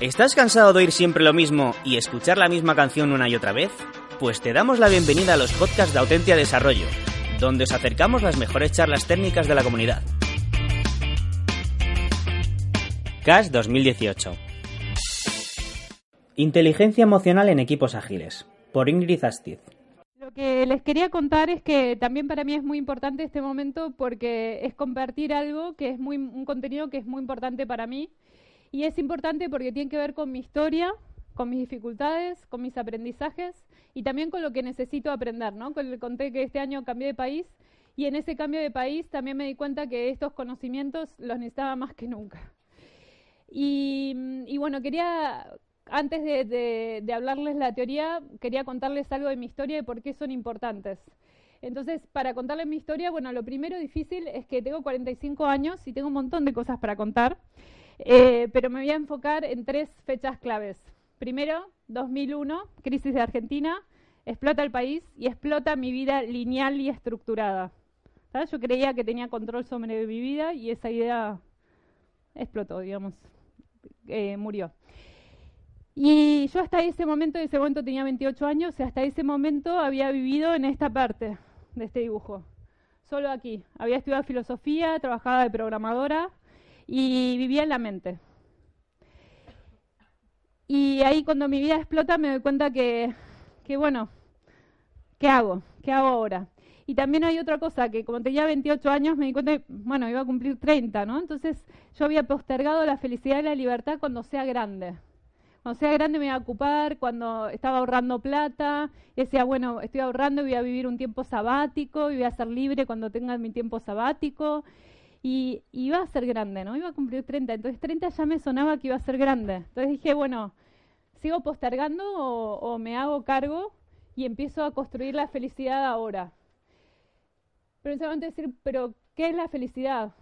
¿Estás cansado de oír siempre lo mismo y escuchar la misma canción una y otra vez? Pues te damos la bienvenida a los podcasts de Autentia Desarrollo, donde os acercamos las mejores charlas técnicas de la comunidad. CAS 2018 Inteligencia emocional en equipos ágiles, por Ingrid Astiz. Lo que les quería contar es que también para mí es muy importante este momento porque es compartir algo que es un contenido que es muy importante para mí y es importante porque tiene que ver con mi historia, con mis dificultades, con mis aprendizajes y también con lo que necesito aprender, ¿no? Conté que este año cambié de país y en ese cambio de país también me di cuenta que estos conocimientos los necesitaba más que nunca. Y, y bueno, quería, antes de, de, de hablarles la teoría, quería contarles algo de mi historia y por qué son importantes. Entonces, para contarles mi historia, bueno, lo primero difícil es que tengo 45 años y tengo un montón de cosas para contar. Eh, pero me voy a enfocar en tres fechas claves. Primero, 2001, crisis de Argentina, explota el país y explota mi vida lineal y estructurada. ¿sabes? Yo creía que tenía control sobre mi vida y esa idea explotó, digamos, eh, murió. Y yo hasta ese momento, en ese momento tenía 28 años, y hasta ese momento había vivido en esta parte de este dibujo, solo aquí. Había estudiado filosofía, trabajaba de programadora, y vivía en la mente. Y ahí cuando mi vida explota me doy cuenta que, que bueno, ¿qué hago? ¿Qué hago ahora? Y también hay otra cosa, que como tenía 28 años me di cuenta bueno, iba a cumplir 30, ¿no? Entonces yo había postergado la felicidad y la libertad cuando sea grande. Cuando sea grande me iba a ocupar, cuando estaba ahorrando plata, decía, bueno, estoy ahorrando, voy a vivir un tiempo sabático, voy a ser libre cuando tenga mi tiempo sabático y iba a ser grande, ¿no? Iba a cumplir 30, entonces 30 ya me sonaba que iba a ser grande. Entonces dije, bueno, ¿sigo postergando o, me hago cargo y empiezo a construir la felicidad ahora? Pero decir, pero ¿qué es la felicidad?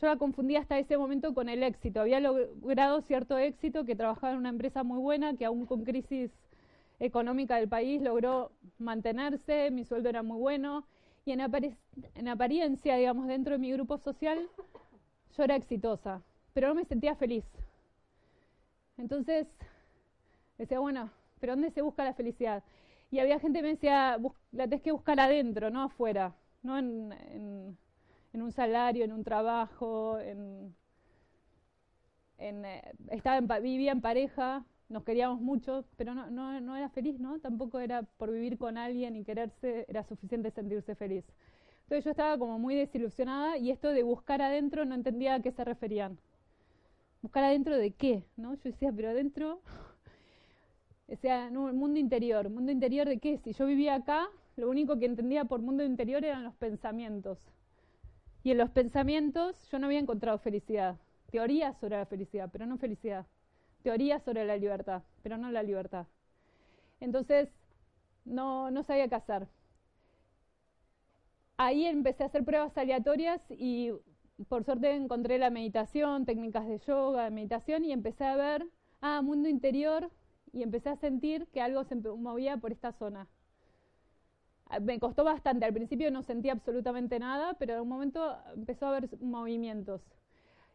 Yo la confundía hasta ese momento con el éxito. Había logrado cierto éxito, que trabajaba en una empresa muy buena, que aún con crisis económica del país logró mantenerse, mi sueldo era muy bueno, y en, en, apariencia, digamos, dentro de mi grupo social, yo era exitosa, pero no me sentía feliz. Entonces, decía, bueno, pero ¿dónde se busca la felicidad? Y había gente que me decía, la tenés que buscar adentro, no afuera, no en, en, en un salario, en un trabajo, en, eh, estaba en, vivía en pareja, nos queríamos mucho, pero no, era feliz, ¿no? Tampoco era por vivir con alguien y quererse, era suficiente sentirse feliz. Entonces yo estaba como muy desilusionada y esto de buscar adentro no entendía a qué se referían. ¿Buscar adentro de qué? ¿no? Yo decía, pero adentro, o sea, no, el mundo interior. ¿Mundo interior de qué? Si yo vivía acá, lo único que entendía por mundo interior eran los pensamientos. Y en los pensamientos yo no había encontrado felicidad. Teorías sobre la felicidad, pero no felicidad teorías sobre la libertad, pero no la libertad. Entonces, no, no sabía qué hacer. Ahí empecé a hacer pruebas aleatorias y por suerte encontré la meditación, técnicas de yoga, de meditación y empecé a ver, ah, mundo interior y empecé a sentir que algo se movía por esta zona. Ah, me costó bastante, al principio no sentía absolutamente nada, pero en un momento empezó a haber movimientos.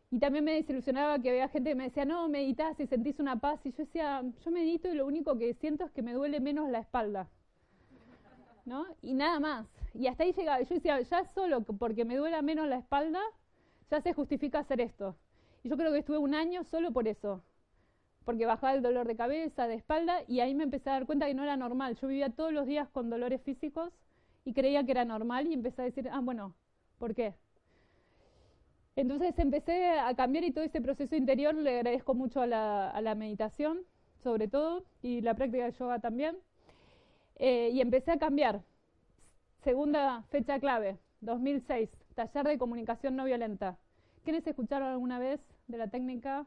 Y también me desilusionaba que había gente que me decía, no, meditas y sentís una paz. Y yo decía, yo medito y lo único que siento es que me duele menos la espalda. ¿No? Y nada más. Y hasta ahí llegaba. Yo decía, ya solo porque me duela menos la espalda, ya se justifica hacer esto. Y yo creo que estuve un año solo por eso. Porque bajaba el dolor de cabeza, de espalda, y ahí me empecé a dar cuenta que no era normal. Yo vivía todos los días con dolores físicos y creía que era normal y empecé a decir, ah, bueno, ¿por qué? Entonces empecé a cambiar y todo ese proceso interior le agradezco mucho a la, a la meditación, sobre todo, y la práctica de yoga también. Eh, y empecé a cambiar. Segunda fecha clave, 2006, taller de comunicación no violenta. ¿Quiénes escucharon alguna vez de la técnica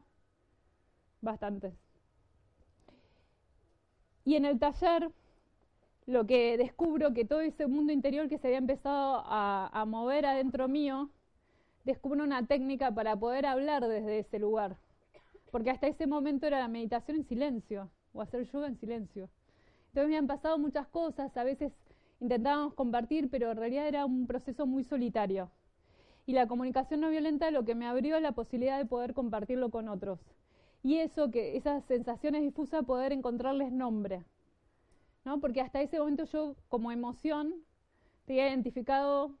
bastantes. Y en el taller lo que descubro que todo ese mundo interior que se había empezado a, a mover adentro mío, descubro una técnica para poder hablar desde ese lugar. Porque hasta ese momento era la meditación en silencio o hacer yoga en silencio. Entonces me han pasado muchas cosas, a veces intentábamos compartir, pero en realidad era un proceso muy solitario. Y la comunicación no violenta lo que me abrió la posibilidad de poder compartirlo con otros. Y eso, que esas sensaciones difusas, poder encontrarles nombre. ¿no? Porque hasta ese momento yo, como emoción, tenía identificado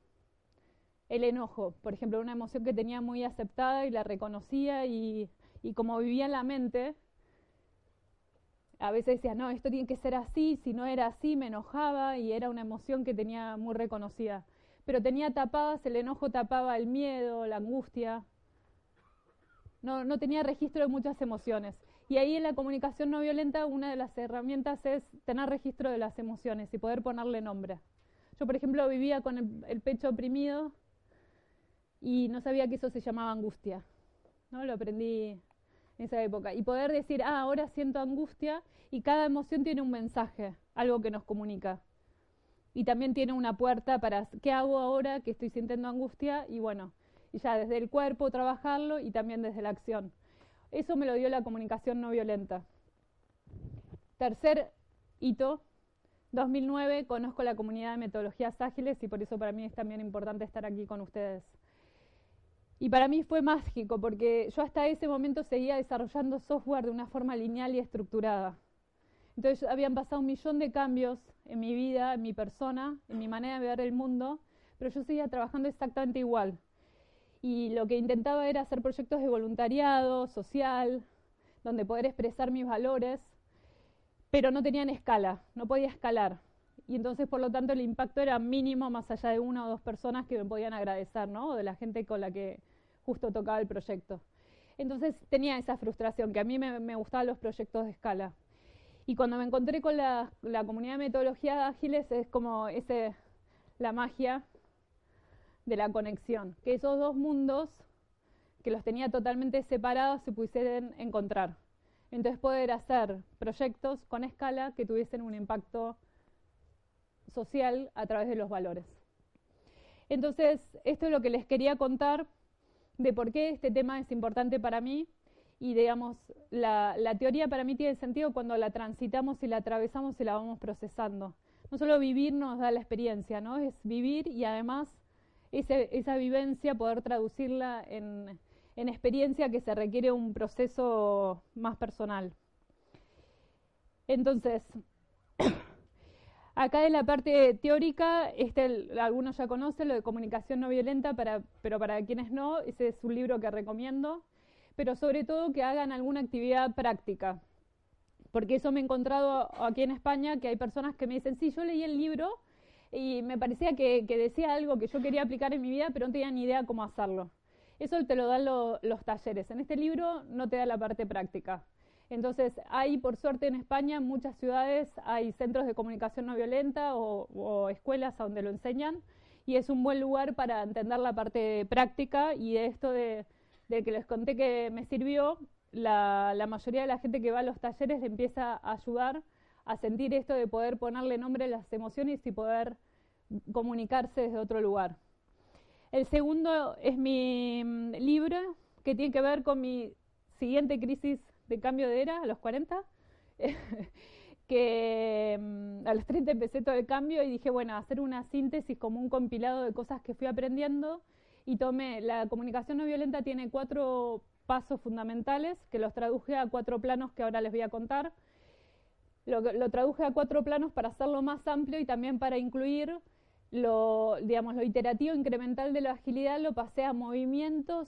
el enojo, por ejemplo, una emoción que tenía muy aceptada y la reconocía y, y como vivía en la mente, a veces decía, no, esto tiene que ser así, si no era así me enojaba y era una emoción que tenía muy reconocida. Pero tenía tapadas, el enojo tapaba el miedo, la angustia. No, no tenía registro de muchas emociones. Y ahí en la comunicación no violenta una de las herramientas es tener registro de las emociones y poder ponerle nombre. Yo, por ejemplo, vivía con el, el pecho oprimido y no sabía que eso se llamaba angustia. ¿no? Lo aprendí en esa época. Y poder decir, ah, ahora siento angustia y cada emoción tiene un mensaje, algo que nos comunica. Y también tiene una puerta para, ¿qué hago ahora que estoy sintiendo angustia? Y bueno, y ya desde el cuerpo trabajarlo y también desde la acción. Eso me lo dio la comunicación no violenta. Tercer hito, 2009, conozco la comunidad de metodologías ágiles y por eso para mí es también importante estar aquí con ustedes. Y para mí fue mágico porque yo hasta ese momento seguía desarrollando software de una forma lineal y estructurada. Entonces habían pasado un millón de cambios en mi vida, en mi persona, en mi manera de ver el mundo, pero yo seguía trabajando exactamente igual. Y lo que intentaba era hacer proyectos de voluntariado, social, donde poder expresar mis valores, pero no tenían escala, no podía escalar. Y entonces, por lo tanto, el impacto era mínimo más allá de una o dos personas que me podían agradecer, ¿no? De la gente con la que justo tocaba el proyecto. Entonces tenía esa frustración, que a mí me, gustaban los proyectos de escala. Y cuando me encontré con la, la comunidad de metodología ágiles es como ese, la magia de la conexión, que esos dos mundos que los tenía totalmente separados se pudiesen encontrar. Entonces poder hacer proyectos con escala que tuviesen un impacto social a través de los valores. Entonces, esto es lo que les quería contar de por qué este tema es importante para mí y digamos, la, teoría para mí tiene sentido cuando la transitamos y la atravesamos y la vamos procesando. No solo vivir nos da la experiencia, ¿no? Es vivir y además esa vivencia poder traducirla en experiencia que se requiere un proceso más personal. Entonces, Acá en la parte teórica, este, algunos ya conocen lo de comunicación no violenta, pero para quienes no, ese es un libro que recomiendo, pero sobre todo que hagan alguna actividad práctica, porque eso me he encontrado aquí en España, que hay personas que me dicen, sí, yo leí el libro y me parecía que, decía algo que yo quería aplicar en mi vida, pero no tenía ni idea cómo hacerlo. Eso te lo dan lo, los talleres. En este libro no te da la parte práctica. Entonces, hay, por suerte, en España, en muchas ciudades hay centros de comunicación no violenta o, o escuelas a donde lo enseñan y es un buen lugar para entender la parte práctica y de esto de, que les conté que me sirvió, la, la, mayoría de la gente que va a los talleres le empieza a ayudar a sentir esto de poder ponerle nombre a las emociones y poder comunicarse desde otro lugar. El segundo es mi mm, libro que tiene que ver con mi siguiente crisis de cambio de era a los 40, que um, a los 30 empecé todo el cambio y dije, bueno, hacer una síntesis como un compilado de cosas que fui aprendiendo y tomé, la comunicación no violenta tiene cuatro pasos fundamentales que los traduje a cuatro planos que ahora les voy a contar. Lo, lo traduje a cuatro planos para hacerlo más amplio y también para incluir lo, digamos, lo iterativo incremental de la agilidad, lo pasé a movimientos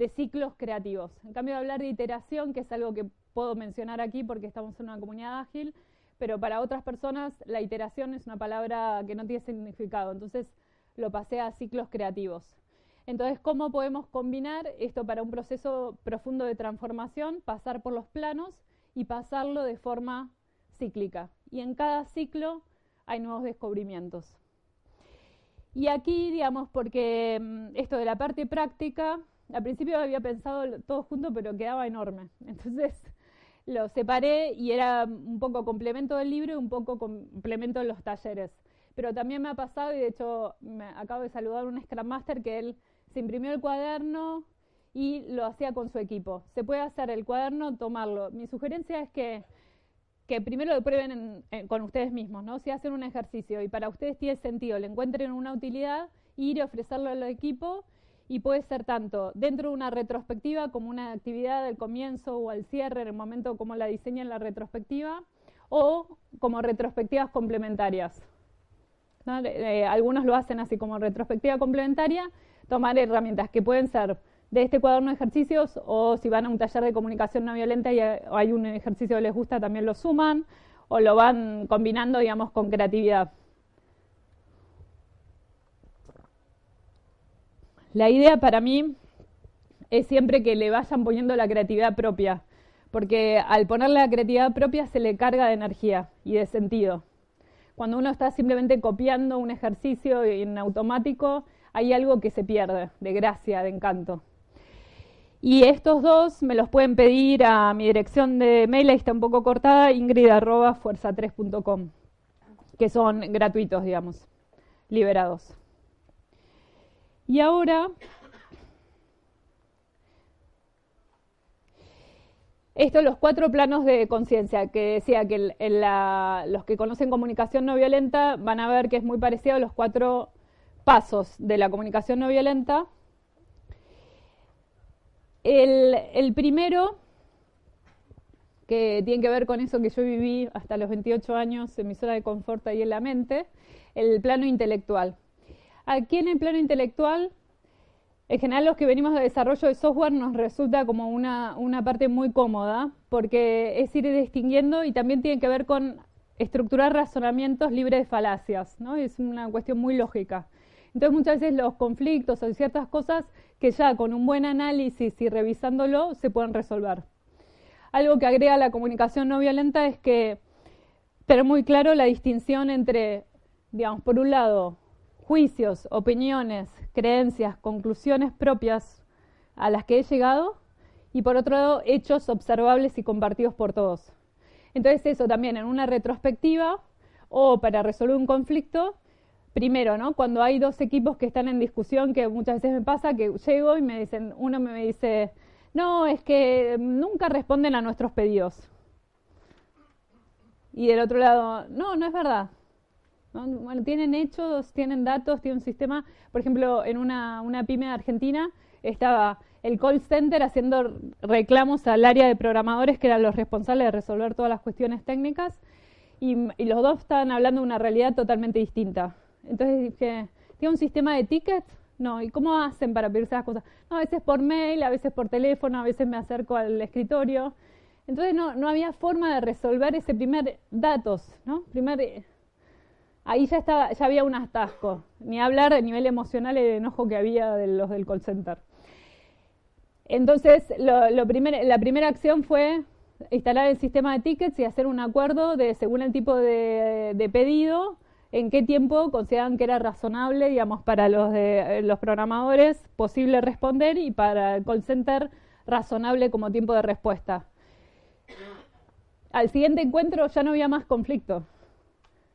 de ciclos creativos. En cambio de hablar de iteración, que es algo que puedo mencionar aquí porque estamos en una comunidad ágil, pero para otras personas la iteración es una palabra que no tiene significado, entonces lo pasé a ciclos creativos. Entonces, ¿cómo podemos combinar esto para un proceso profundo de transformación? Pasar por los planos y pasarlo de forma cíclica. Y en cada ciclo hay nuevos descubrimientos. Y aquí, digamos, porque mm, esto de la parte práctica al principio había pensado todo junto, pero quedaba enorme. Entonces lo separé y era un poco complemento del libro y un poco complemento de los talleres. Pero también me ha pasado, y de hecho acabo de saludar a un Scrum Master que él se imprimió el cuaderno y lo hacía con su equipo. Se puede hacer el cuaderno, tomarlo. Mi sugerencia es que, que primero lo prueben con ustedes mismos, ¿no? Si hacen un ejercicio y para ustedes tiene sentido, le encuentren una utilidad, ir y ofrecerlo al equipo y puede ser tanto dentro de una retrospectiva como una actividad del comienzo o al cierre, en el momento como la diseñan la retrospectiva, o como retrospectivas complementarias. Algunos lo hacen así como retrospectiva complementaria, tomar herramientas que pueden ser de este cuaderno de ejercicios o si van a un taller de comunicación no violenta y hay un ejercicio que les gusta, también lo suman o lo van combinando, digamos, con creatividad. La idea para mí es siempre que le vayan poniendo la creatividad propia, porque al ponerle la creatividad propia se le carga de energía y de sentido. Cuando uno está simplemente copiando un ejercicio en automático, hay algo que se pierde, de gracia, de encanto. Y estos dos me los pueden pedir a mi dirección de mail, ahí está un poco cortada, ingrid.fuerza3.com, que son gratuitos, digamos, liberados. Y ahora, estos los cuatro planos de conciencia, que decía que los que conocen comunicación no violenta van a ver que es muy parecido a los cuatro pasos de la comunicación no violenta. El, el, primero, que tiene que ver con eso que yo viví hasta los 28 años en mi zona de confort ahí en la mente, el plano intelectual. Aquí en el plano intelectual, en general los que venimos de desarrollo de software nos resulta como una, parte muy cómoda, porque es ir distinguiendo y también tiene que ver con estructurar razonamientos libres de falacias, ¿no? Es una cuestión muy lógica. Entonces muchas veces los conflictos o ciertas cosas que ya con un buen análisis y revisándolo se pueden resolver. Algo que agrega la comunicación no violenta es que tener muy claro la distinción entre, digamos, por un lado, juicios, opiniones, creencias, conclusiones propias a las que he llegado y por otro lado hechos observables y compartidos por todos. Entonces eso también en una retrospectiva o para resolver un conflicto, primero, ¿no? Cuando hay dos equipos que están en discusión, que muchas veces me pasa que llego y me dicen, uno me dice, no, es que nunca responden a nuestros pedidos. Y del otro lado, no, no es verdad. Bueno, tienen hechos, tienen datos, tienen un sistema. Por ejemplo, en una, una pyme argentina estaba el call center haciendo reclamos al área de programadores que eran los responsables de resolver todas las cuestiones técnicas y, los dos estaban hablando de una realidad totalmente distinta. Entonces dije, ¿tiene un sistema de tickets? No, ¿y cómo hacen para pedirse las cosas? No, a veces por mail, a veces por teléfono, a veces me acerco al escritorio. Entonces no, no había forma de resolver ese primer datos, ¿no? Primer ahí ya, estaba, ya había un atasco, ni hablar a nivel emocional el enojo que había de los del call center. Entonces, lo, la primera acción fue instalar el sistema de tickets y hacer un acuerdo de, según el tipo de, pedido, en qué tiempo consideraban que era razonable, digamos, para los, de, los programadores posible responder y para el call center razonable como tiempo de respuesta. Al siguiente encuentro ya no había más conflicto.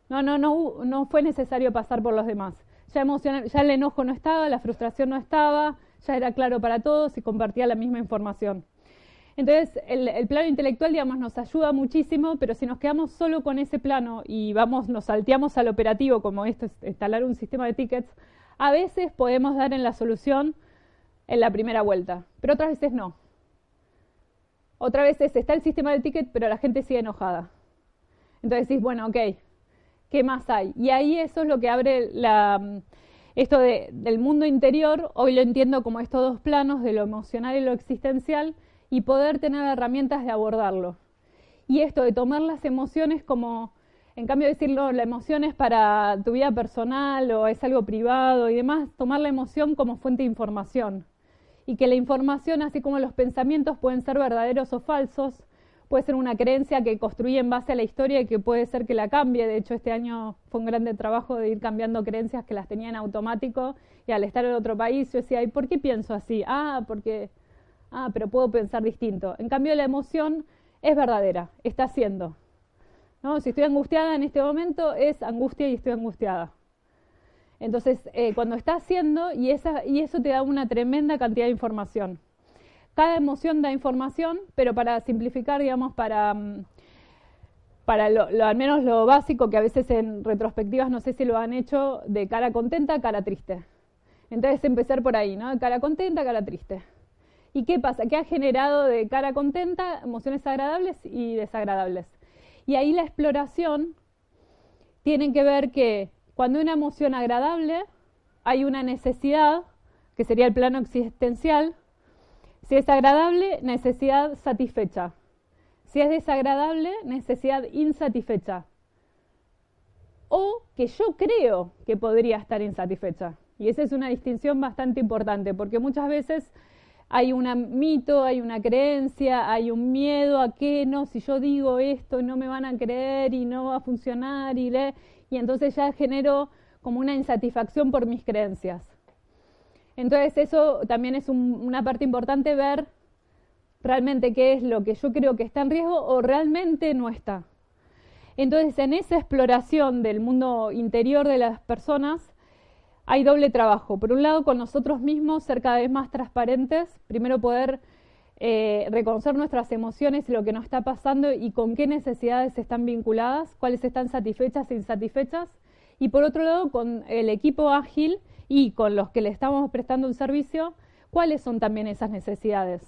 No, no, no, fue necesario pasar por los demás. Ya, ya el enojo no estaba, la frustración no estaba, ya era claro para todos y compartía la misma información. Entonces, el, plano intelectual, digamos, nos ayuda muchísimo, pero si nos quedamos solo con ese plano y vamos, nos salteamos al operativo, como esto es instalar un sistema de tickets, a veces podemos dar en la solución en la primera vuelta, pero otras veces no. Otras veces está el sistema de tickets, pero la gente sigue enojada. Entonces decís, bueno, ok, ¿qué más hay? Y ahí eso es lo que abre la, esto del mundo interior, hoy lo entiendo como estos dos planos, de lo emocional y lo existencial, y poder tener herramientas de abordarlo. Y esto de tomar las emociones como, en cambio de decirlo, la emoción es para tu vida personal o es algo privado y demás, tomar la emoción como fuente de información. Y que la información, así como los pensamientos, pueden ser verdaderos o falsos, puede ser una creencia que construí en base a la historia y que puede ser que la cambie. De hecho, este año fue un grande trabajo de ir cambiando creencias que las tenía en automático y al estar en otro país yo decía, ¿y por qué pienso así? Ah, porque, ah, pero puedo pensar distinto. En cambio, la emoción es verdadera, está siendo. ¿no? Si estoy angustiada en este momento, es angustia y estoy angustiada. Entonces, eh, cuando está haciendo, y, esa, y eso te da una tremenda cantidad de información. Cada emoción da información, pero para simplificar, digamos, para, mm, para lo, al menos lo básico, que a veces en retrospectivas no sé si lo han hecho, de cara contenta, cara triste. Entonces empezar por ahí, ¿no? Cara contenta, cara triste. ¿Y qué pasa? ¿Qué ha generado de cara contenta emociones agradables y desagradables? Y ahí la exploración tiene que ver que cuando una emoción agradable hay una necesidad, que sería el plano existencial, si es agradable, necesidad satisfecha. Si es desagradable, necesidad insatisfecha. O que yo creo que podría estar insatisfecha. Y esa es una distinción bastante importante, porque muchas veces hay un mito, hay una creencia, hay un miedo a que no, si yo digo esto no me van a creer y no va a funcionar y, le, y entonces ya genero como una insatisfacción por mis creencias. Entonces eso también es una parte importante ver realmente qué es lo que yo creo que está en riesgo o realmente no está. Entonces en esa exploración del mundo interior de las personas hay doble trabajo. Por un lado, con nosotros mismos ser cada vez más transparentes, primero poder eh, reconocer nuestras emociones y lo que nos está pasando y con qué necesidades están vinculadas, cuáles están satisfechas e insatisfechas. Y por otro lado, con el equipo ágil y con los que le estamos prestando un servicio, cuáles son también esas necesidades.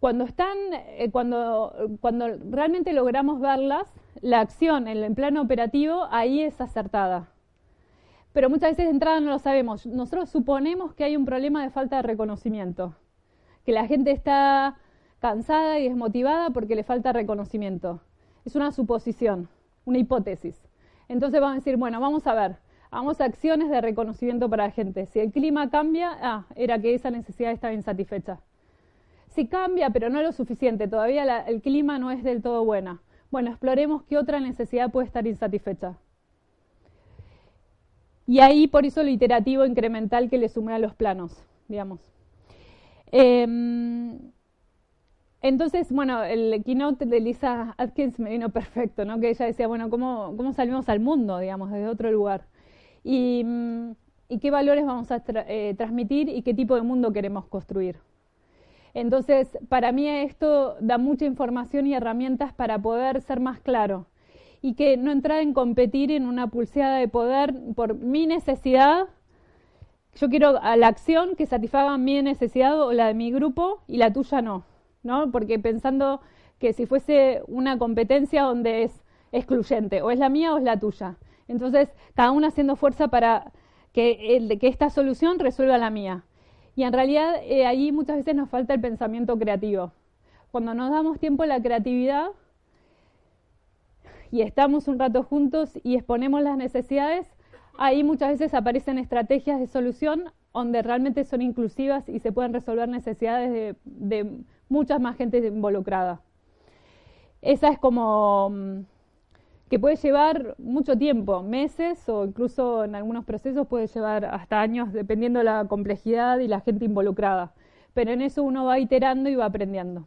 Cuando están, eh, cuando, cuando realmente logramos verlas, la acción en el plano operativo ahí es acertada. Pero muchas veces de entrada no lo sabemos. Nosotros suponemos que hay un problema de falta de reconocimiento, que la gente está cansada y desmotivada porque le falta reconocimiento. Es una suposición, una hipótesis. Entonces vamos a decir, bueno, vamos a ver, Hagamos acciones de reconocimiento para la gente. Si el clima cambia, ah, era que esa necesidad estaba insatisfecha. Si cambia, pero no lo suficiente, todavía el clima no es del todo buena. Bueno, exploremos qué otra necesidad puede estar insatisfecha. Y ahí por eso lo iterativo incremental que le sumé a los planos, digamos. Em, entonces, bueno, el keynote de Lisa Atkins me vino perfecto, ¿no? Que ella decía, bueno, ¿cómo, cómo salimos al mundo, digamos, desde otro lugar? Mm, y, qué valores vamos a eh, transmitir y qué tipo de mundo queremos construir. Entonces, para mí esto da mucha información y herramientas para poder ser más claro y que no entrar en competir en una pulseada de poder por mi necesidad. Yo quiero a la acción que satisfaga mi necesidad o la de mi grupo y la tuya no, ¿no? Porque pensando que si fuese una competencia donde es excluyente, o es la mía o es la tuya. Entonces, cada uno haciendo fuerza para que, esta solución resuelva la mía. Y en realidad eh, ahí muchas veces nos falta el pensamiento creativo. Cuando nos damos tiempo a la creatividad y estamos un rato juntos y exponemos las necesidades, ahí muchas veces aparecen estrategias de solución donde realmente son inclusivas y se pueden resolver necesidades de, de muchas más gente involucrada. Esa es como mm, que puede llevar mucho tiempo, meses o incluso en algunos procesos puede llevar hasta años, dependiendo de la complejidad y la gente involucrada. Pero en eso uno va iterando y va aprendiendo.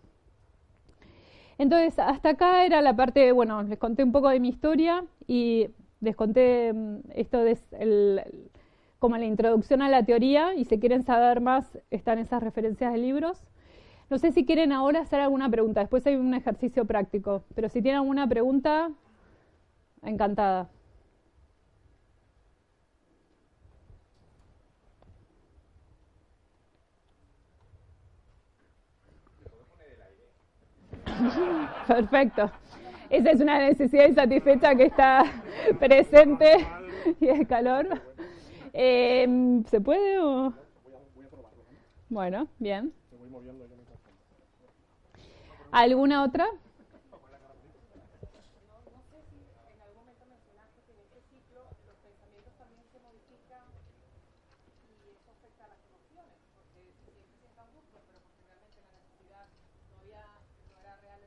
Entonces, hasta acá era la parte, bueno, les conté un poco de mi historia y les conté mm, esto de como la introducción a la teoría y si quieren saber más están esas referencias de libros. No sé si quieren ahora hacer alguna pregunta, después hay un ejercicio práctico, pero si tienen alguna pregunta, encantada. Perfecto. Esa es una necesidad insatisfecha que está presente y el calor. Eh, ¿Se puede o...? Bueno, bien. ¿Alguna otra? pero porque realmente la necesidad todavía no era real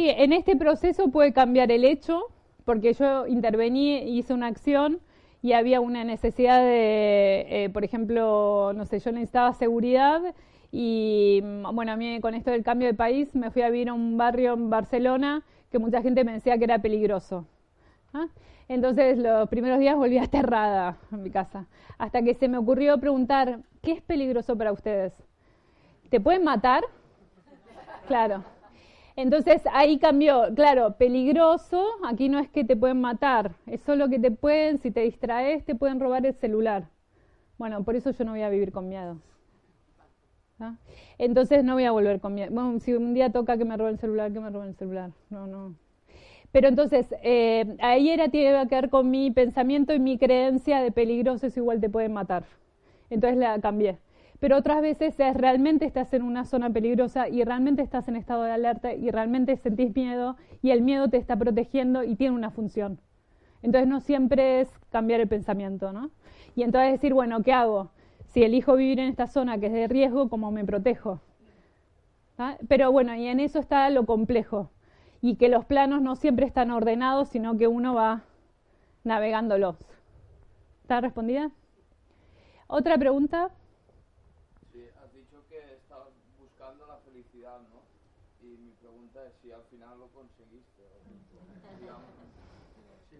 Sí, en este proceso puede cambiar el hecho, porque yo intervení, hice una acción y había una necesidad de, eh, por ejemplo, no sé, yo necesitaba seguridad y mm, bueno, a mí con esto del cambio de país me fui a vivir a un barrio en Barcelona que mucha gente me decía que era peligroso. ¿ah? Entonces los primeros días volví aterrada en mi casa, hasta que se me ocurrió preguntar, ¿qué es peligroso para ustedes? ¿Te pueden matar? Claro. Entonces ahí cambió, claro, peligroso, aquí no es que te pueden matar, es solo que te pueden, si te distraes, te pueden robar el celular. Bueno, por eso yo no voy a vivir con miedo. ¿Ah? Entonces no voy a volver con miedo. Bueno, si un día toca que me roben el celular, que me roben el celular. No, no. Pero entonces, eh, ahí era, tiene que ver con mi pensamiento y mi creencia de peligroso es igual te pueden matar. Entonces la cambié pero otras veces es realmente estás en una zona peligrosa y realmente estás en estado de alerta y realmente sentís miedo y el miedo te está protegiendo y tiene una función. Entonces no siempre es cambiar el pensamiento, ¿no? Y entonces decir, bueno, ¿qué hago? Si elijo vivir en esta zona que es de riesgo, ¿cómo me protejo? ¿Ah? Pero bueno, y en eso está lo complejo. Y que los planos no siempre están ordenados, sino que uno va navegándolos. ¿Está respondida? ¿Otra pregunta?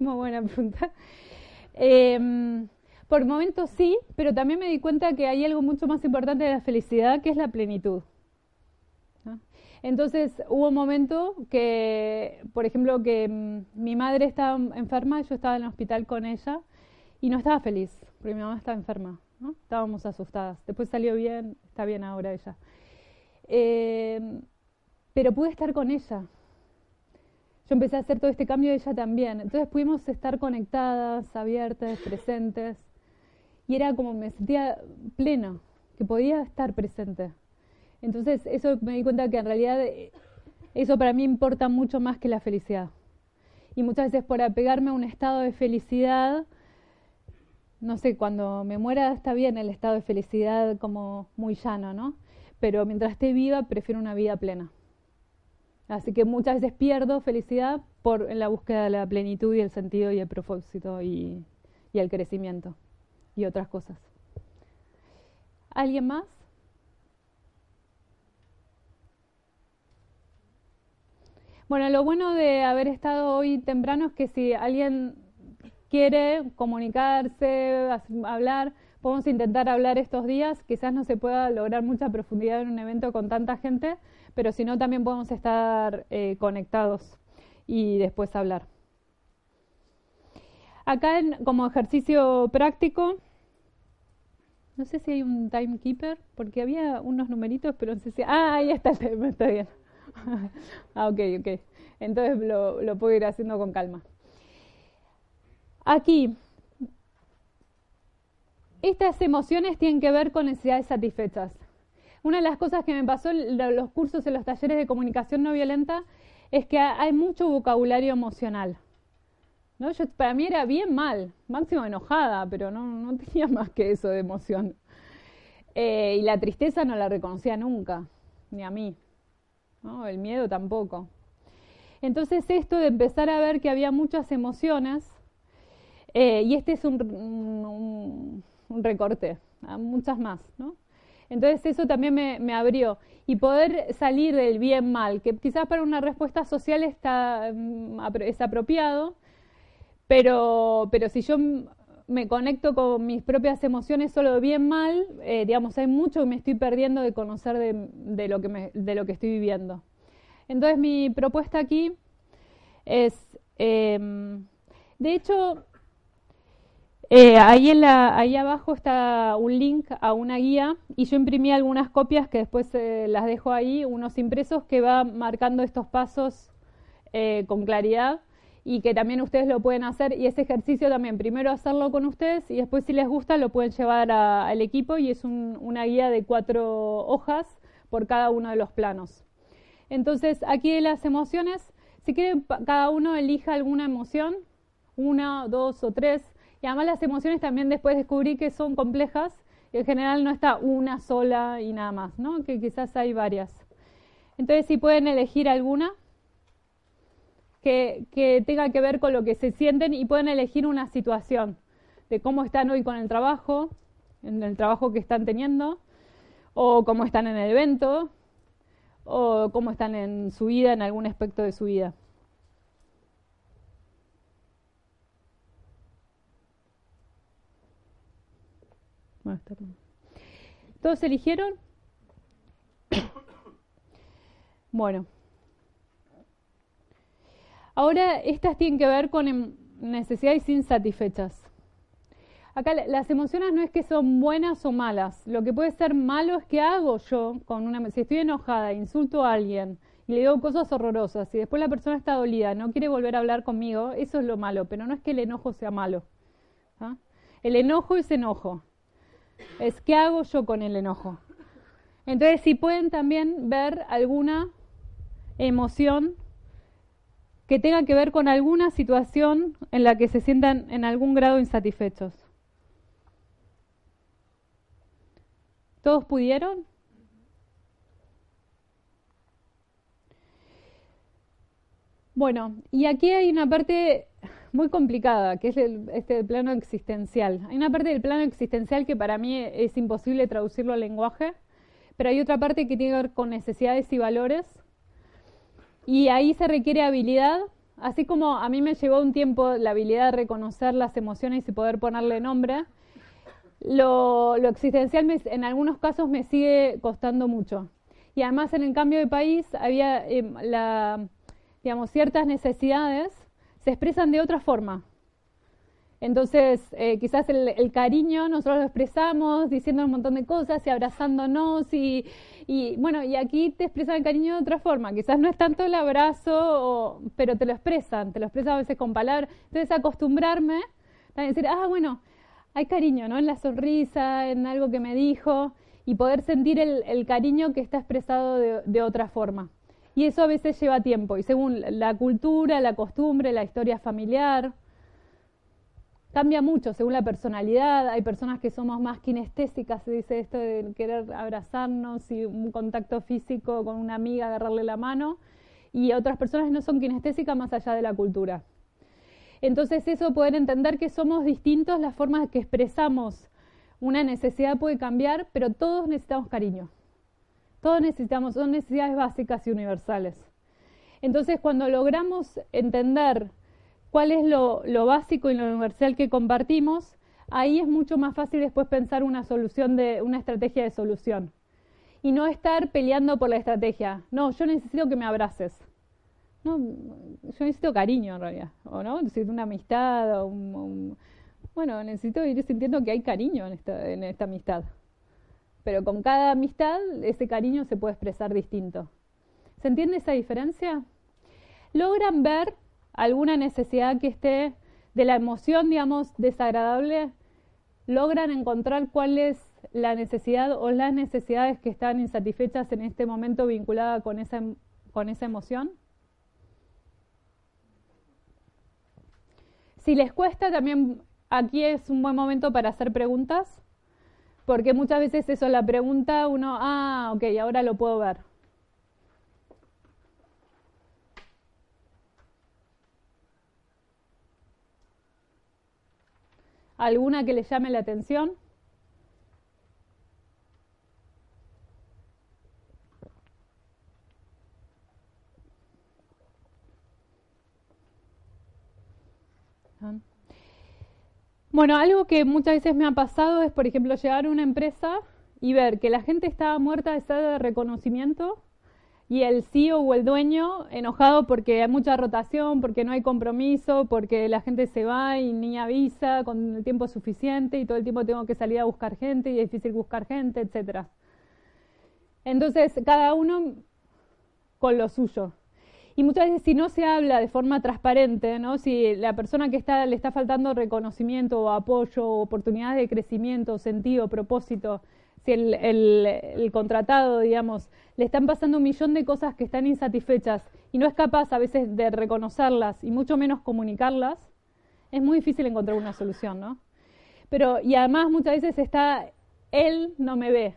Muy buena pregunta. Em, por momentos sí, pero también me di cuenta que hay algo mucho más importante de la felicidad, que es la plenitud. Entonces hubo un momento que, por ejemplo, que mm, mi madre estaba enferma, yo estaba en el hospital con ella y no estaba feliz, porque mi mamá estaba enferma. ¿no? Estábamos asustadas. Después salió bien, está bien ahora ella. Em, pero pude estar con ella, yo empecé a hacer todo este cambio y ella también. Entonces pudimos estar conectadas, abiertas, presentes. Y era como me sentía pleno, que podía estar presente. Entonces eso me di cuenta que en realidad eh, eso para mí importa mucho más que la felicidad. Y muchas veces por apegarme a un estado de felicidad, no sé, cuando me muera está bien el estado de felicidad como muy llano, ¿no? Pero mientras esté viva, prefiero una vida plena. Así que muchas veces pierdo felicidad por en la búsqueda de la plenitud y el sentido y el propósito y, y el crecimiento y otras cosas. ¿Alguien más? Bueno, lo bueno de haber estado hoy temprano es que si alguien quiere comunicarse, hablar, podemos intentar hablar estos días. Quizás no se pueda lograr mucha profundidad en un evento con tanta gente, pero si no, también podemos estar eh, conectados y después hablar. Acá como ejercicio práctico, no sé si hay un timekeeper, porque había unos numeritos, pero no sé si... Ah, ahí está el está bien. ah, ok, ok. Entonces lo, lo puedo ir haciendo con calma. Aquí, estas emociones tienen que ver con necesidades satisfechas. Una de las cosas que me pasó en los cursos, en los talleres de comunicación no violenta, es que hay mucho vocabulario emocional. ¿no? Para mí era bien mal, máximo enojada, pero no, no tenía más que eso de emoción. Eh, y la tristeza no la reconocía nunca, ni a mí. ¿no? El miedo tampoco. Entonces esto de empezar a ver que había muchas emociones, eh, y este es un, recorte, muchas más, ¿no? Entonces eso también me, abrió. Y poder salir del bien mal, que quizás para una respuesta social está, mm, es apropiado, pero, pero si yo me conecto con mis propias emociones solo bien mal, eh, digamos, hay mucho que me estoy perdiendo de conocer de, lo, que de lo que estoy viviendo. Entonces mi propuesta aquí es, em, de hecho, eh, ahí, abajo está un link a una guía y yo imprimí algunas copias que después eh, las dejo ahí, unos impresos que va marcando estos pasos eh, con claridad y que también ustedes lo pueden hacer y ese ejercicio también primero hacerlo con ustedes y después si les gusta lo pueden llevar al equipo y es una guía de cuatro hojas por cada uno de los planos. Entonces aquí de las emociones, si quieren cada uno elija alguna emoción, una, dos o tres, y además las emociones también después descubrí que son complejas En general no está una sola y nada más, ¿no? Que quizás hay varias. Entonces, si pueden elegir alguna que, que tenga que ver con lo que se sienten y pueden elegir una situación de cómo están hoy con el trabajo, en el trabajo que están teniendo, o cómo están en el evento, o cómo están en su vida, en algún aspecto de su vida. ¿Todos eligieron? bueno. Ahora, estas tienen que ver con em, necesidades insatisfechas. Acá las emociones no es que son buenas o malas. Lo que puede ser malo es que hago yo con una si estoy enojada, insulto a alguien y le digo cosas horrorosas y después la persona está dolida, no quiere volver a hablar conmigo, eso es lo malo, pero no es que el enojo sea malo. ¿ah? El enojo es enojo. Es qué hago yo con el enojo. Entonces, si pueden también ver alguna emoción que tenga que ver con alguna situación en la que se sientan en algún grado insatisfechos. ¿Todos pudieron? Bueno, y aquí hay una parte muy complicada, que es el, este plano existencial. Hay una parte del plano existencial que para mí es imposible traducirlo al lenguaje, pero hay otra parte que tiene que ver con necesidades y valores. Y ahí se requiere habilidad, así como a mí me llevó un tiempo la habilidad de reconocer las emociones y poder ponerle nombre, lo, existencial en algunos casos me sigue costando mucho. Y además en el cambio de país había em, digamos, ciertas necesidades se expresan de otra forma. Entonces, eh, quizás el, cariño nosotros lo expresamos diciendo un montón de cosas y abrazándonos y, bueno, y aquí te expresan el cariño de otra forma. Quizás no es tanto el abrazo, pero te lo expresan, te lo expresan a veces con palabras. Entonces, acostumbrarme a decir, ah, bueno, hay cariño, ¿no? En la sonrisa, en algo que me dijo, y poder sentir el, cariño que está expresado de, otra forma. Y eso a veces lleva tiempo, y según la cultura, la costumbre, la historia familiar, cambia mucho según la personalidad. Hay personas que somos más kinestésicas, se dice esto de querer abrazarnos y un contacto físico con una amiga, agarrarle la mano, y otras personas no son kinestésicas más allá de la cultura. Entonces eso poder entender que somos distintos, las formas que expresamos una necesidad puede cambiar, pero todos necesitamos cariño. Todos necesitamos, son necesidades básicas y universales. Entonces cuando logramos entender cuál es lo, básico y lo universal que compartimos, ahí es mucho más fácil después pensar una solución de, una estrategia de solución. Y no estar peleando por la estrategia. No, yo necesito que me abraces. No, yo necesito cariño en realidad, ¿o no? Necesito una amistad, o bueno, necesito ir sintiendo que hay cariño en esta amistad. Pero con cada amistad ese cariño se puede expresar distinto. ¿Se entiende esa diferencia? ¿Logran ver alguna necesidad que esté de la emoción, digamos, desagradable? ¿Logran encontrar cuál es la necesidad o las necesidades que están insatisfechas en este momento vinculada con esa, con esa emoción? Si les cuesta, también aquí es un buen momento para hacer preguntas, porque muchas veces eso, la pregunta, uno, ah, ok, ahora lo puedo ver. ¿Alguna que les llame la atención? Bueno, algo que muchas veces me ha pasado es, por ejemplo, llegar a una empresa y ver que la gente estaba muerta de estado de reconocimiento y el CEO o el dueño enojado porque hay mucha rotación, porque no hay compromiso, porque la gente se va y ni avisa con el tiempo suficiente y todo el tiempo tengo que salir a buscar gente y es difícil buscar gente, etcétera. Entonces, cada uno con lo suyo. Y muchas veces si no se habla de forma transparente, ¿no? si la persona que está, le está faltando reconocimiento o apoyo, oportunidades de crecimiento, sentido, propósito, si el, el, contratado, digamos, le están pasando un millón de cosas que están insatisfechas y no es capaz a veces de reconocerlas y mucho menos comunicarlas, es muy difícil encontrar una solución, ¿no? Pero, y además muchas veces está él no me ve,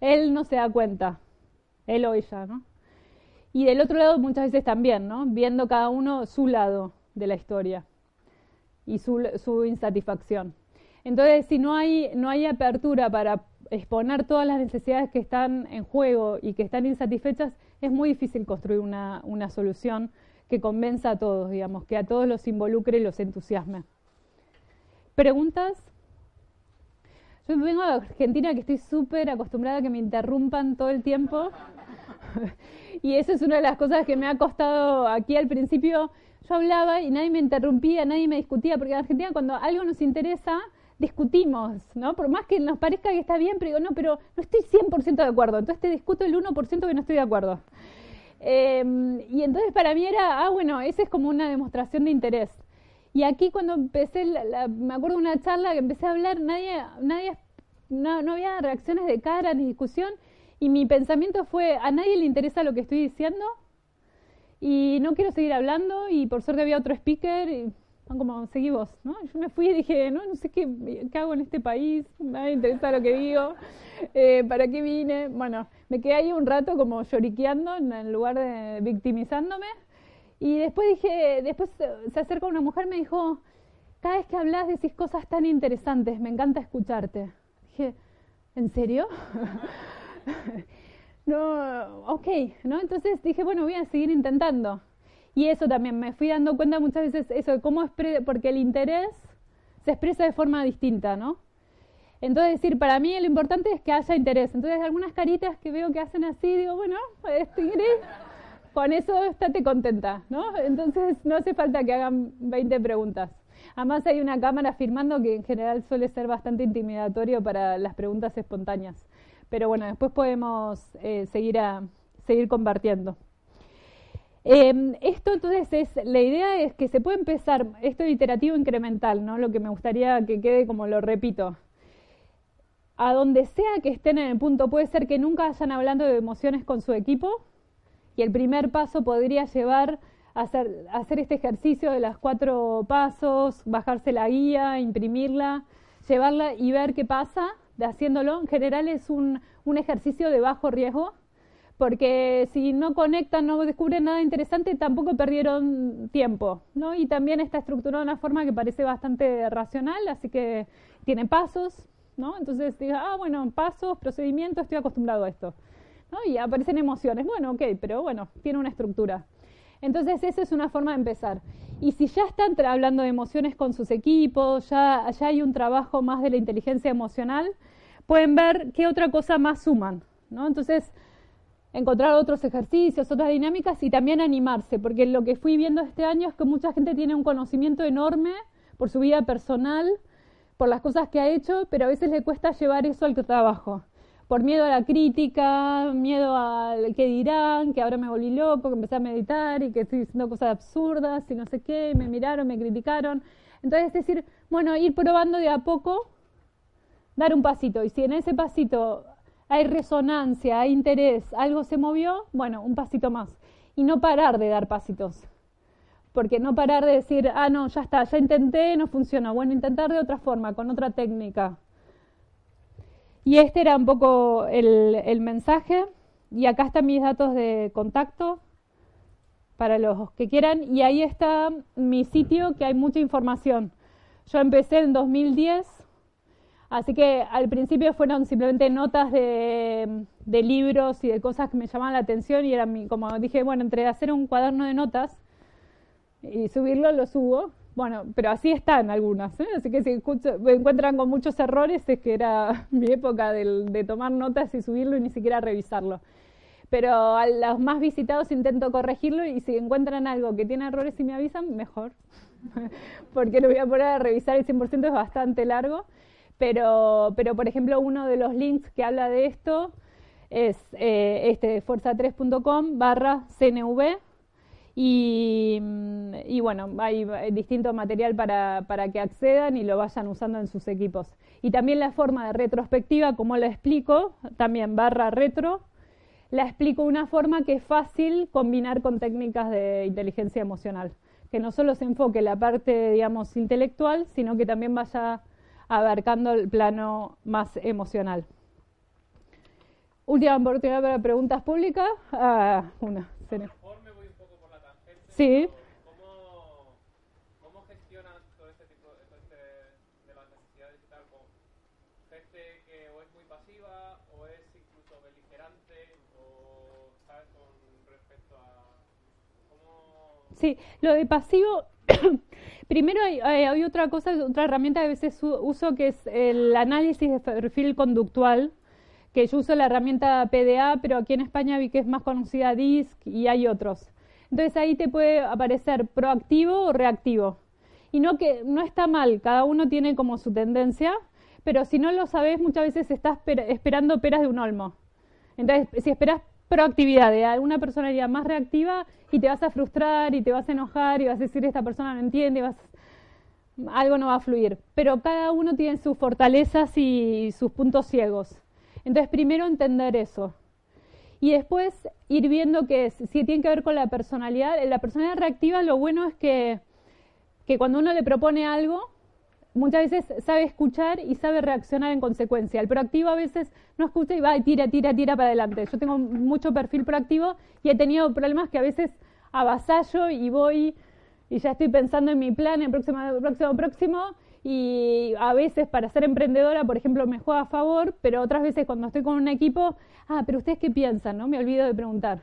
él no se da cuenta, él o ella, ¿no? Y del otro lado muchas veces también, ¿no? Viendo cada uno su lado de la historia y su, su insatisfacción. Entonces, si no hay, no hay apertura para exponer todas las necesidades que están en juego y que están insatisfechas, es muy difícil construir una, una solución que convenza a todos, digamos, que a todos los involucre y los entusiasme. ¿Preguntas? Yo vengo de Argentina que estoy súper acostumbrada a que me interrumpan todo el tiempo. y eso es una de las cosas que me ha costado aquí al principio. Yo hablaba y nadie me interrumpía, nadie me discutía, porque en Argentina cuando algo nos interesa, discutimos, ¿no? Por más que nos parezca que está bien, pero digo, no, pero no estoy 100% de acuerdo, entonces te discuto el 1% que no estoy de acuerdo. Em, y entonces para mí era, ah, bueno, esa es como una demostración de interés. Y aquí cuando empecé, me acuerdo de una charla que empecé a hablar, nadie, nadie, no, no había reacciones de cara ni discusión, y mi pensamiento fue, a nadie le interesa lo que estoy diciendo, y no quiero seguir hablando, y por suerte había otro speaker, y como, seguí vos, ¿no? Yo me fui y dije, no, no sé qué, qué hago en este país, nadie interesa lo que digo, eh, ¿para qué vine? Bueno, me quedé ahí un rato como lloriqueando en lugar de victimizándome. Y después dije, después se acerca una mujer y me dijo, cada vez que hablas decís cosas tan interesantes, me encanta escucharte. Dije, ¿en serio? no, ok, ¿no? Entonces dije, bueno, voy a seguir intentando. Y eso también, me fui dando cuenta muchas veces eso de cómo, porque el interés se expresa de forma distinta, ¿no? Entonces, decir, para mí lo importante es que haya interés. Entonces, algunas caritas que veo que hacen así, digo, bueno, este, con eso estate contenta, ¿no? Entonces, no hace falta que hagan 20 preguntas. Además, hay una cámara firmando que en general suele ser bastante intimidatorio para las preguntas espontáneas. Pero bueno, después podemos eh, seguir, a, seguir compartiendo. Em, esto entonces es, la idea es que se puede empezar, esto iterativo incremental, ¿no? Lo que me gustaría que quede como lo repito. A donde sea que estén en el punto, puede ser que nunca vayan hablando de emociones con su equipo y el primer paso podría llevar a hacer, hacer este ejercicio de los cuatro pasos, bajarse la guía, imprimirla, llevarla y ver qué pasa haciéndolo. En general es un, un ejercicio de bajo riesgo, porque si no conectan, no descubren nada interesante, tampoco perdieron tiempo, ¿no? Y también está estructurado de una forma que parece bastante racional, así que tiene pasos, ¿no? Entonces diga, ah, bueno, pasos, procedimientos, estoy acostumbrado a esto, ¿no? Y aparecen emociones, bueno, ok, pero bueno, tiene una estructura. Entonces esa es una forma de empezar. Y si ya están hablando de emociones con sus equipos, ya, ya hay un trabajo más de la inteligencia emocional, pueden ver qué otra cosa más suman, ¿no? Entonces, encontrar otros ejercicios, otras dinámicas y también animarse, porque lo que fui viendo este año es que mucha gente tiene un conocimiento enorme por su vida personal, por las cosas que ha hecho, pero a veces le cuesta llevar eso al trabajo, por miedo a la crítica, miedo al que dirán, que ahora me volví loco, que empecé a meditar y que estoy diciendo cosas absurdas y no sé qué, me miraron, me criticaron. Entonces, es decir, bueno, ir probando de a poco, dar un pasito, y si en ese pasito hay resonancia, hay interés, algo se movió, bueno, un pasito más. Y no parar de dar pasitos. Porque no parar de decir, ah, no, ya está, ya intenté, no funcionó. Bueno, intentar de otra forma, con otra técnica. Y este era un poco el, el mensaje. Y acá están mis datos de contacto para los que quieran. Y ahí está mi sitio, que hay mucha información. Yo empecé en 2010 Así que al principio fueron simplemente notas de, libros y de cosas que me llamaban la atención y era mi, como dije, bueno, entre hacer un cuaderno de notas y subirlo, lo subo. Bueno, pero así están algunas, ¿eh? así que si me encuentran con muchos errores es que era mi época de, tomar notas y subirlo y ni siquiera revisarlo. Pero a los más visitados intento corregirlo y si encuentran algo que tiene errores y me avisan, mejor, porque lo voy a poner a revisar el 100% es bastante largo. Pero, pero, por ejemplo, uno de los links que habla de esto es eh, este fuerza3.com barra CNV y, bueno, hay, distinto material para, para, que accedan y lo vayan usando en sus equipos. Y también la forma de retrospectiva, como la explico, también barra retro, la explico una forma que es fácil combinar con técnicas de inteligencia emocional, que no solo se enfoque la parte, digamos, intelectual, sino que también vaya abarcando el plano más emocional. Última oportunidad para preguntas públicas. Ah, una. Me voy un poco por la tangente. Sí. ¿Cómo, cómo gestionas todo este tipo este, de las necesidades y tal con gente que o es muy pasiva o es incluso beligerante o sabes con respecto a cómo Sí, lo de pasivo. Primero hay, otra cosa, otra herramienta que a veces uso que es el análisis de perfil conductual, que yo uso la herramienta PDA, pero aquí en España vi que es más conocida DISC y hay otros. Entonces ahí te puede aparecer proactivo o reactivo. Y no que no está mal, cada uno tiene como su tendencia, pero si no lo sabes, muchas veces estás per- esperando peras de un olmo. Entonces, si esperas proactividad de alguna personalidad más reactiva y te vas a frustrar y te vas a enojar y vas a decir esta persona no entiende, vas algo no va a fluir. Pero cada uno tiene sus fortalezas y sus puntos ciegos. Entonces, primero entender eso. Y después ir viendo que es- si tiene que ver con la personalidad. La personalidad reactiva lo bueno es que, que cuando uno le propone algo, muchas veces sabe escuchar y sabe reaccionar en consecuencia. El proactivo a veces no escucha y va y tira, tira, tira para adelante. Yo tengo mucho perfil proactivo y he tenido problemas que a veces avasallo y voy y ya estoy pensando en mi plan, en próximo, próximo, próximo. Y a veces para ser emprendedora, por ejemplo, me juega a favor, pero otras veces cuando estoy con un equipo, ah, pero ustedes qué piensan, ¿no? Me olvido de preguntar.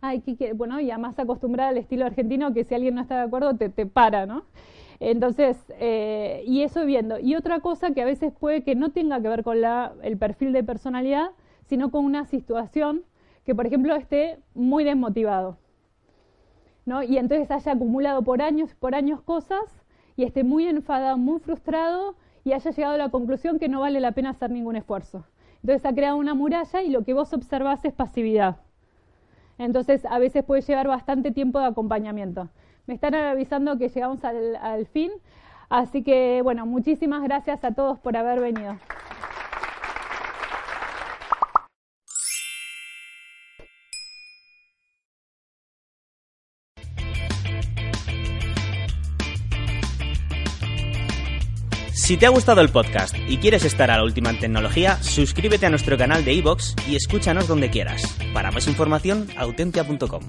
Ay, ¿qué, qué? bueno, ya más acostumbrada al estilo argentino que si alguien no está de acuerdo te, te para, ¿no? Entonces, eh, y eso viendo. Y otra cosa que a veces puede que no tenga que ver con la, el perfil de personalidad, sino con una situación que, por ejemplo, esté muy desmotivado. ¿no? Y entonces haya acumulado por años, por años cosas y esté muy enfadado, muy frustrado y haya llegado a la conclusión que no vale la pena hacer ningún esfuerzo. Entonces ha creado una muralla y lo que vos observás es pasividad. Entonces a veces puede llevar bastante tiempo de acompañamiento. Me están avisando que llegamos al, fin, así que bueno, muchísimas gracias a todos por haber venido. Si te ha gustado el podcast y quieres estar a la última en tecnología, suscríbete a nuestro canal de iVoox y escúchanos donde quieras. Para más información, autentia.com.